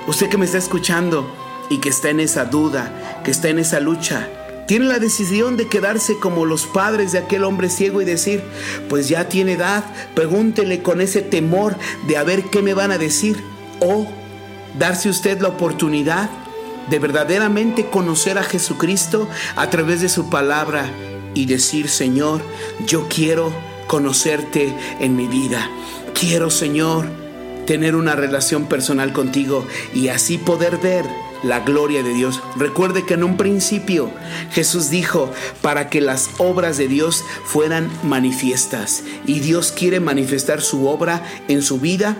usted que me está escuchando y que está en esa duda, que está en esa lucha, tiene la decisión de quedarse como los padres de aquel hombre ciego y decir, pues ya tiene edad, pregúntele con ese temor de a ver qué me van a decir. O darse usted la oportunidad de verdaderamente conocer a Jesucristo a través de su palabra y decir, Señor, yo quiero conocerte en mi vida. Quiero, Señor, tener una relación personal contigo y así poder ver la gloria de Dios. Recuerde que en un principio Jesús dijo para que las obras de Dios fueran manifiestas y Dios quiere manifestar su obra en su vida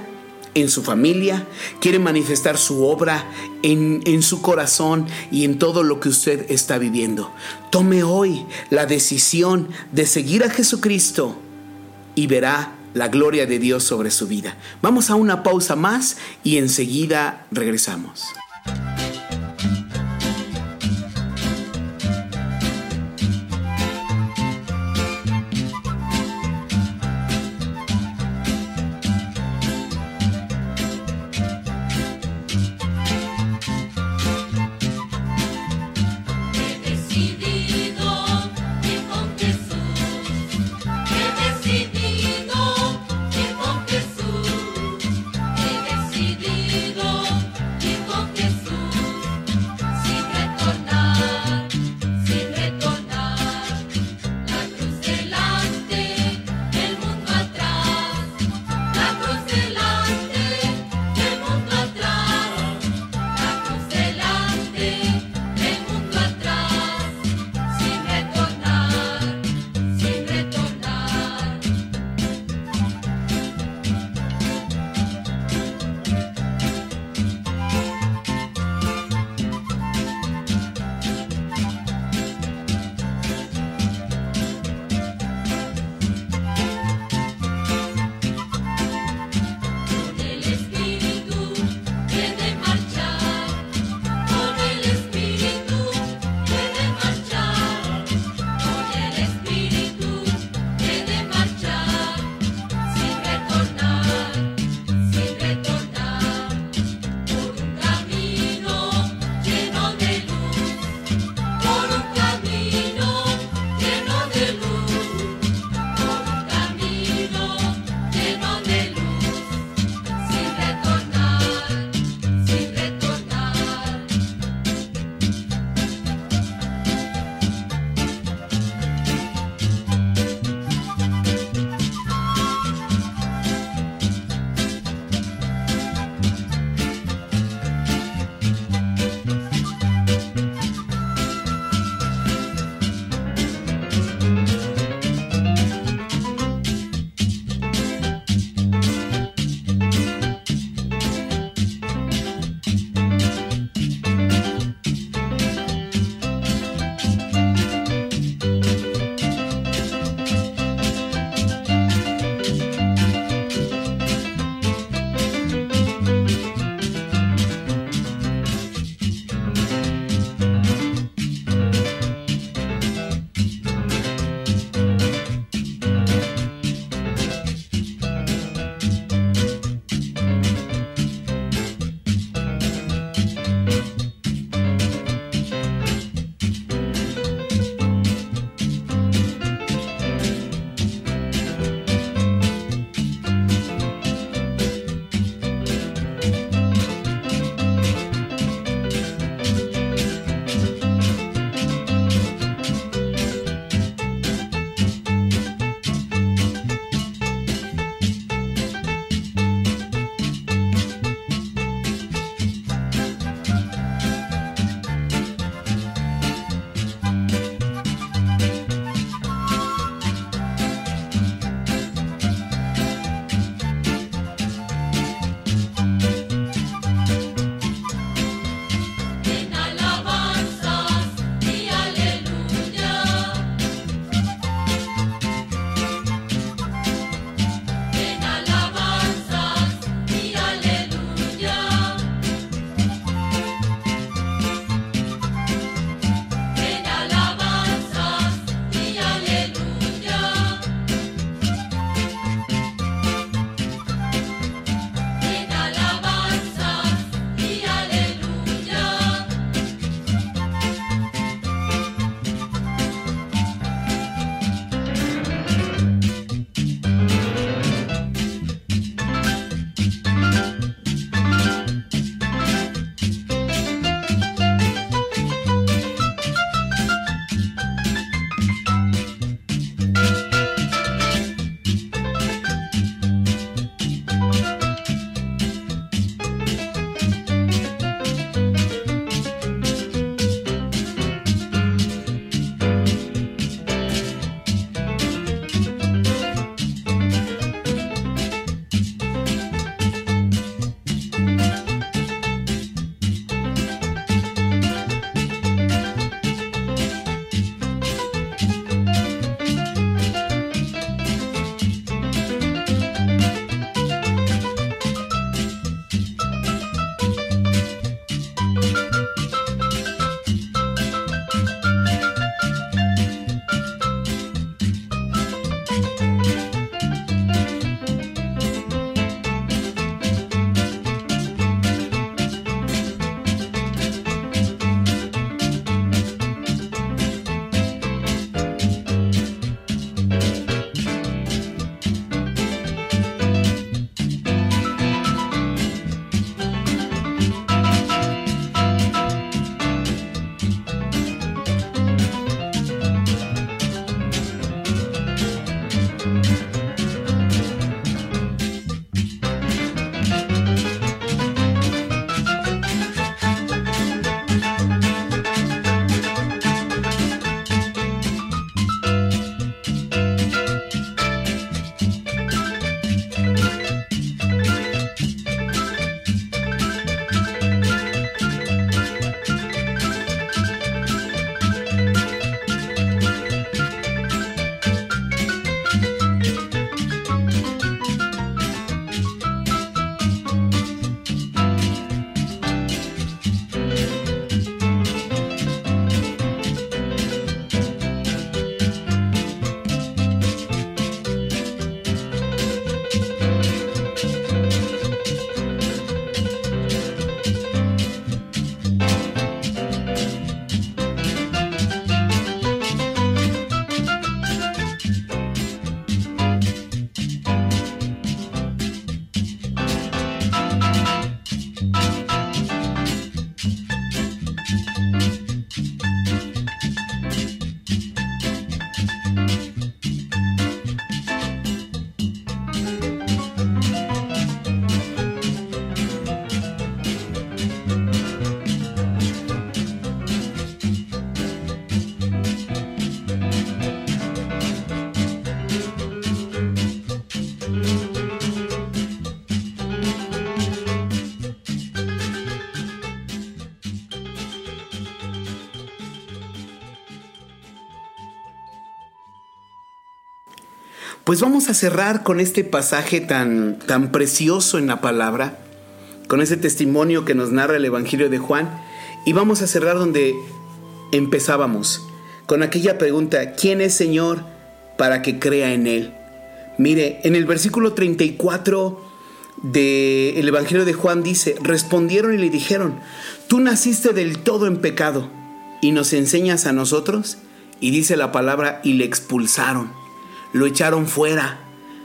en su familia, quiere manifestar su obra en, en, su corazón y en todo lo que usted está viviendo. Tome hoy la decisión de seguir a Jesucristo y verá la gloria de Dios sobre su vida. Vamos a una pausa más y enseguida regresamos. Pues vamos a cerrar con este pasaje tan, tan precioso en la palabra, con ese testimonio que nos narra el Evangelio de Juan, y vamos a cerrar donde empezábamos, con aquella pregunta, ¿quién es Señor para que crea en Él? Mire, en el versículo 34 del Evangelio de Juan dice, respondieron y le dijeron, tú naciste del todo en pecado y nos enseñas a nosotros. Y dice la palabra, y le expulsaron, lo echaron fuera,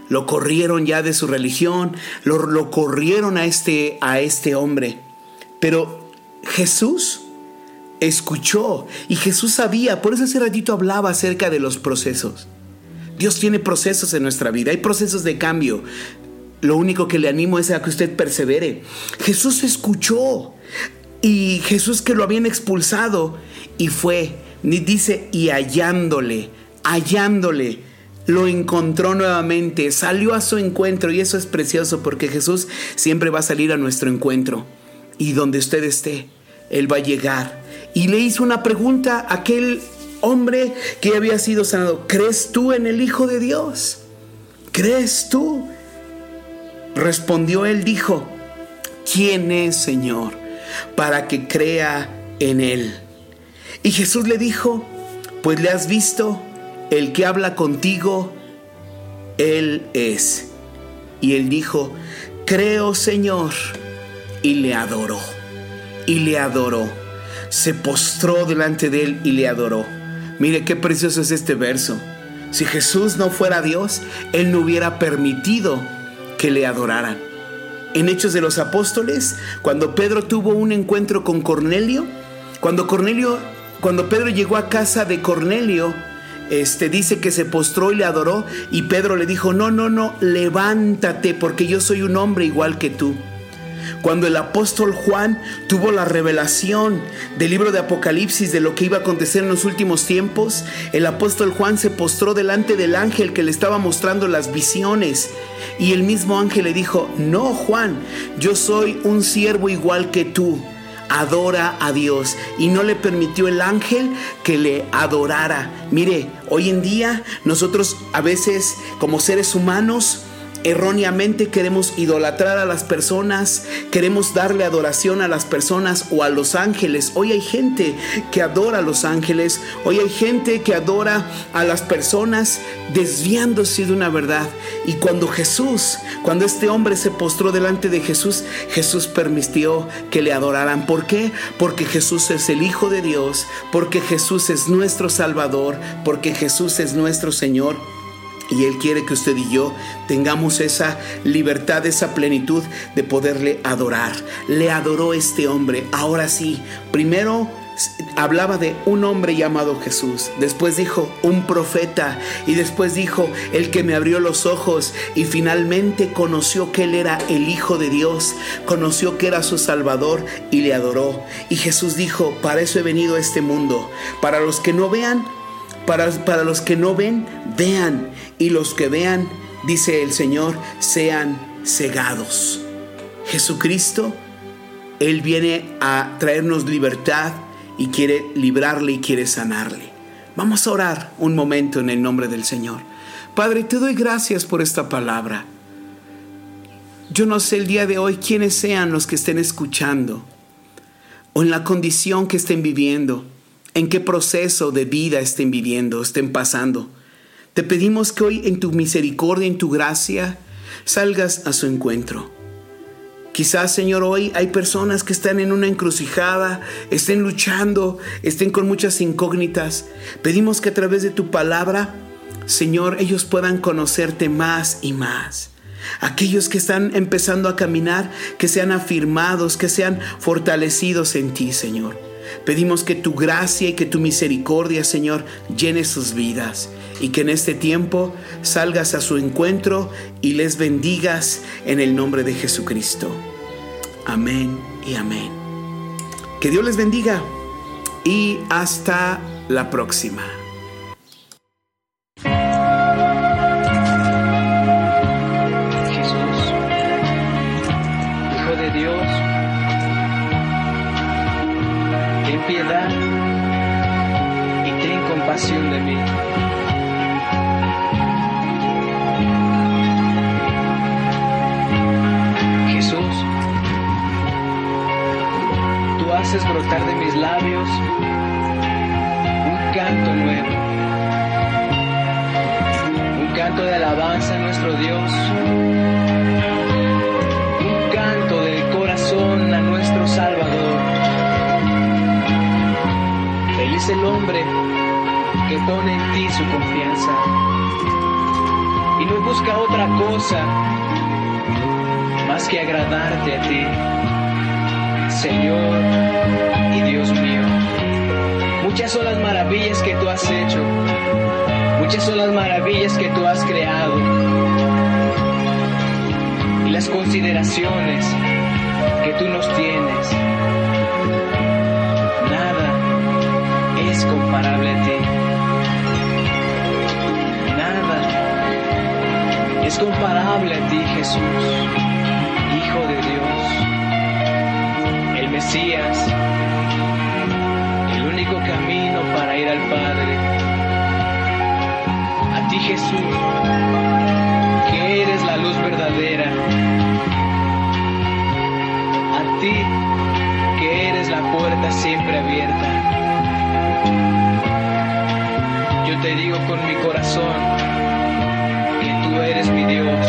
lo corrieron ya de su religión, lo, lo corrieron a este, a este hombre. Pero Jesús escuchó y Jesús sabía, por eso hace ratito hablaba acerca de los procesos. Dios tiene procesos en nuestra vida, hay procesos de cambio. Lo único que le animo es a que usted persevere. Jesús escuchó y Jesús que lo habían expulsado y fue, dice, y hallándole, hallándole, lo encontró nuevamente, salió a su encuentro y eso es precioso porque Jesús siempre va a salir a nuestro encuentro y donde usted esté, Él va a llegar. Y le hizo una pregunta a aquel hombre que había sido sanado, ¿crees tú en el Hijo de Dios? ¿Crees tú? Respondió él, dijo, ¿quién es Señor para que crea en él? Y Jesús le dijo, pues le has visto, el que habla contigo, él es. Y él dijo, creo Señor, y le adoró, y le adoró. Se postró delante de él y le adoró. Mire qué precioso es este verso. Si Jesús no fuera Dios, Él no hubiera permitido que le adoraran. En Hechos de los Apóstoles, cuando Pedro tuvo un encuentro con Cornelio, cuando Cornelio, cuando Pedro llegó a casa de Cornelio, este dice que se postró y le adoró y Pedro le dijo, "No, no, no, levántate porque yo soy un hombre igual que tú." Cuando el apóstol Juan tuvo la revelación del libro de Apocalipsis de lo que iba a acontecer en los últimos tiempos, el apóstol Juan se postró delante del ángel que le estaba mostrando las visiones. Y el mismo ángel le dijo, no Juan, yo soy un siervo igual que tú. Adora a Dios. Y no le permitió el ángel que le adorara. Mire, hoy en día nosotros a veces como seres humanos, erróneamente queremos idolatrar a las personas, queremos darle adoración a las personas o a los ángeles. Hoy hay gente que adora a los ángeles, hoy hay gente que adora a las personas desviándose de una verdad. Y cuando Jesús, cuando este hombre se postró delante de Jesús, Jesús permitió que le adoraran. ¿Por qué? Porque Jesús es el Hijo de Dios, porque Jesús es nuestro Salvador, porque Jesús es nuestro Señor. Y Él quiere que usted y yo tengamos esa libertad, esa plenitud de poderle adorar. Le adoró este hombre. Ahora sí, primero hablaba de un hombre llamado Jesús. Después dijo un profeta. Y después dijo el que me abrió los ojos. Y finalmente conoció que Él era el Hijo de Dios. Conoció que era su Salvador y le adoró. Y Jesús dijo, para eso he venido a este mundo. Para los que no vean, para, para, los que no ven, vean. Y los que vean, dice el Señor, sean cegados. Jesucristo, Él viene a traernos libertad y quiere librarle y quiere sanarle. Vamos a orar un momento en el nombre del Señor. Padre, te doy gracias por esta palabra. Yo no sé el día de hoy quiénes sean los que estén escuchando o en la condición que estén viviendo en qué proceso de vida estén viviendo, estén pasando. Te pedimos que hoy en tu misericordia, en tu gracia, salgas a su encuentro. Quizás, Señor, hoy hay personas que están en una encrucijada, estén luchando, estén con muchas incógnitas. Pedimos que a través de tu palabra, Señor, ellos puedan conocerte más y más. Aquellos que están empezando a caminar, que sean afirmados, que sean fortalecidos en ti, Señor. Pedimos que tu gracia y que tu misericordia, Señor, llene sus vidas y que en este tiempo salgas a su encuentro y les bendigas en el nombre de Jesucristo. Amén y amén. Que Dios les bendiga y hasta la próxima. Nuestro Dios, un canto del corazón a nuestro Salvador. Feliz el hombre que pone en ti su confianza y no busca otra cosa más que agradarte a ti, Señor y Dios mío. Muchas son las maravillas que tú has hecho, muchas son las maravillas que tú has creado y las consideraciones que tú nos tienes. Nada es comparable a ti. Nada es comparable a ti, Jesús, Hijo de Dios, el Mesías, el único camino para ir al Padre. Jesús, que eres la luz verdadera. A ti, que eres la puerta siempre abierta. Yo te digo con mi corazón, que tú eres mi Dios,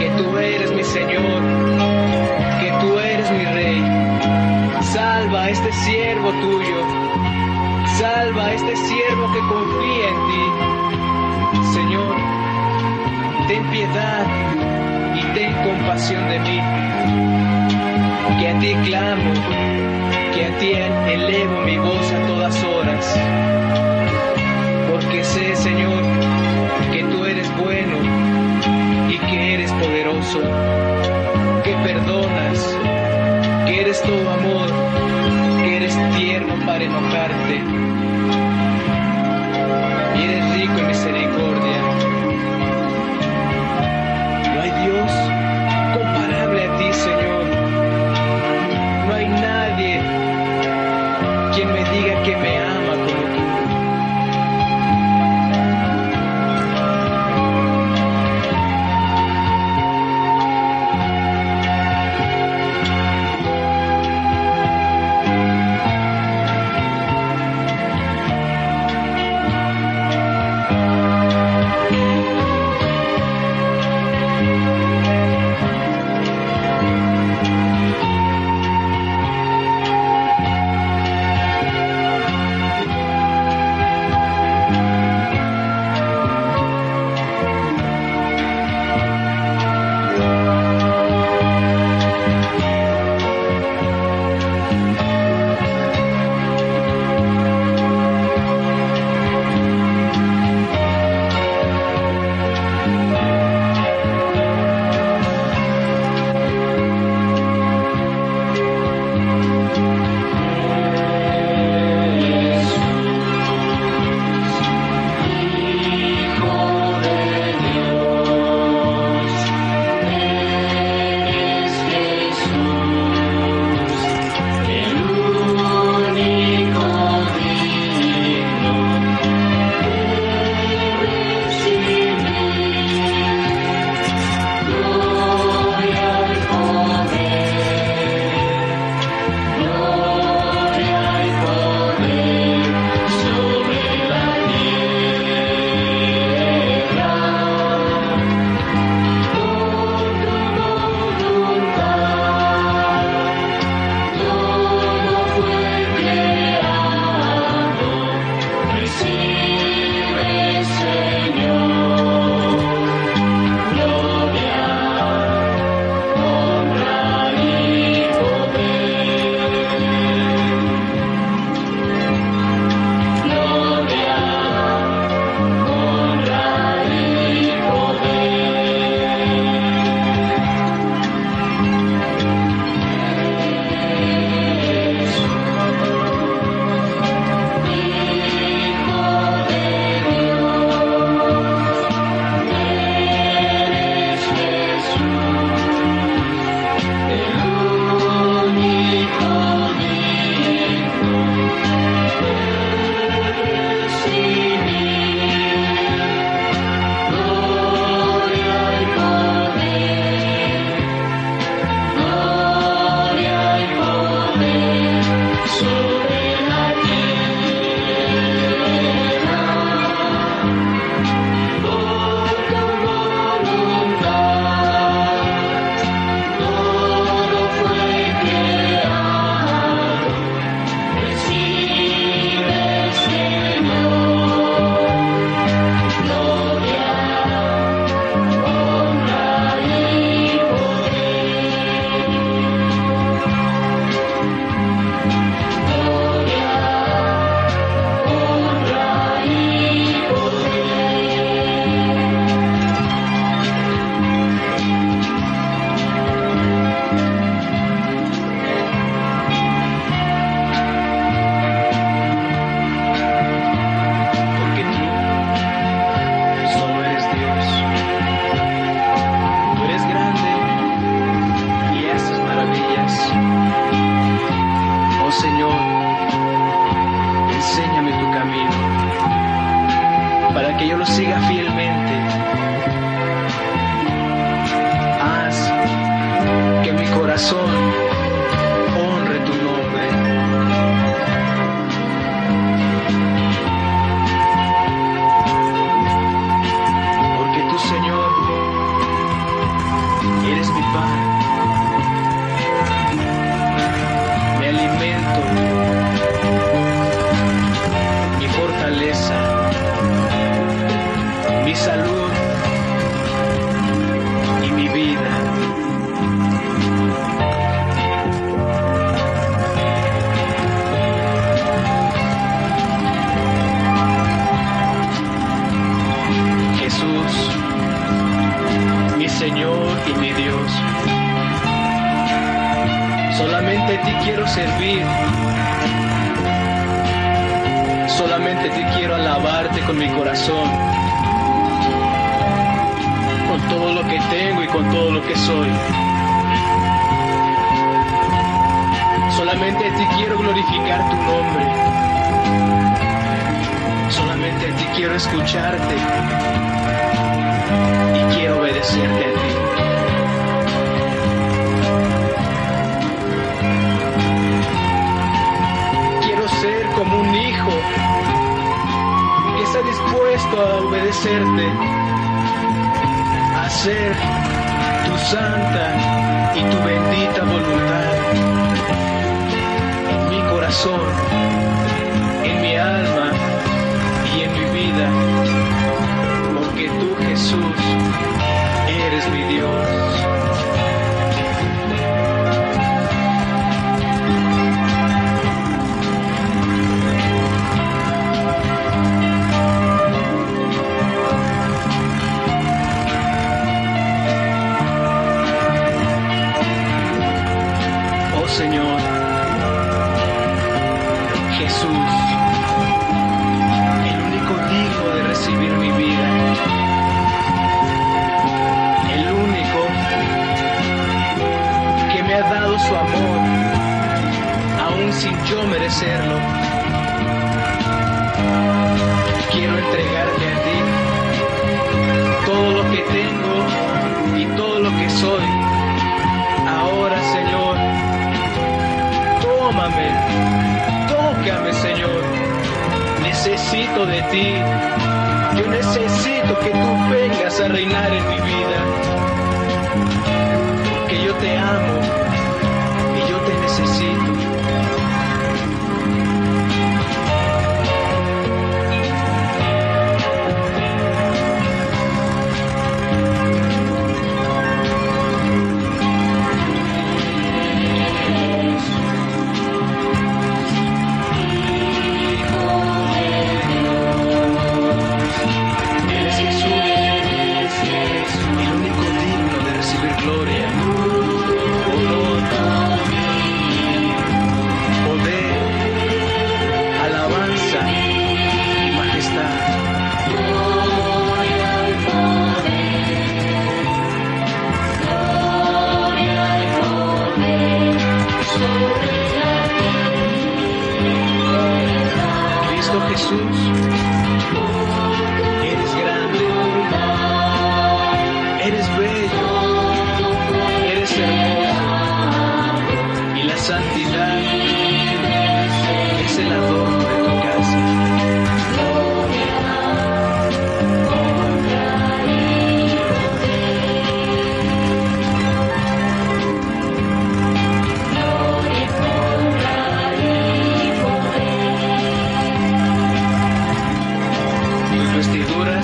que tú eres mi Señor, que tú eres mi Rey. Salva a este siervo tuyo, salva a este siervo que confía en ti. Ten piedad y ten compasión de mí, que a ti clamo, que a ti elevo mi voz a todas horas. Porque sé, Señor, que tú eres bueno y que eres poderoso, que perdonas, que eres todo amor, que eres tierno para enojarte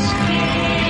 podcast.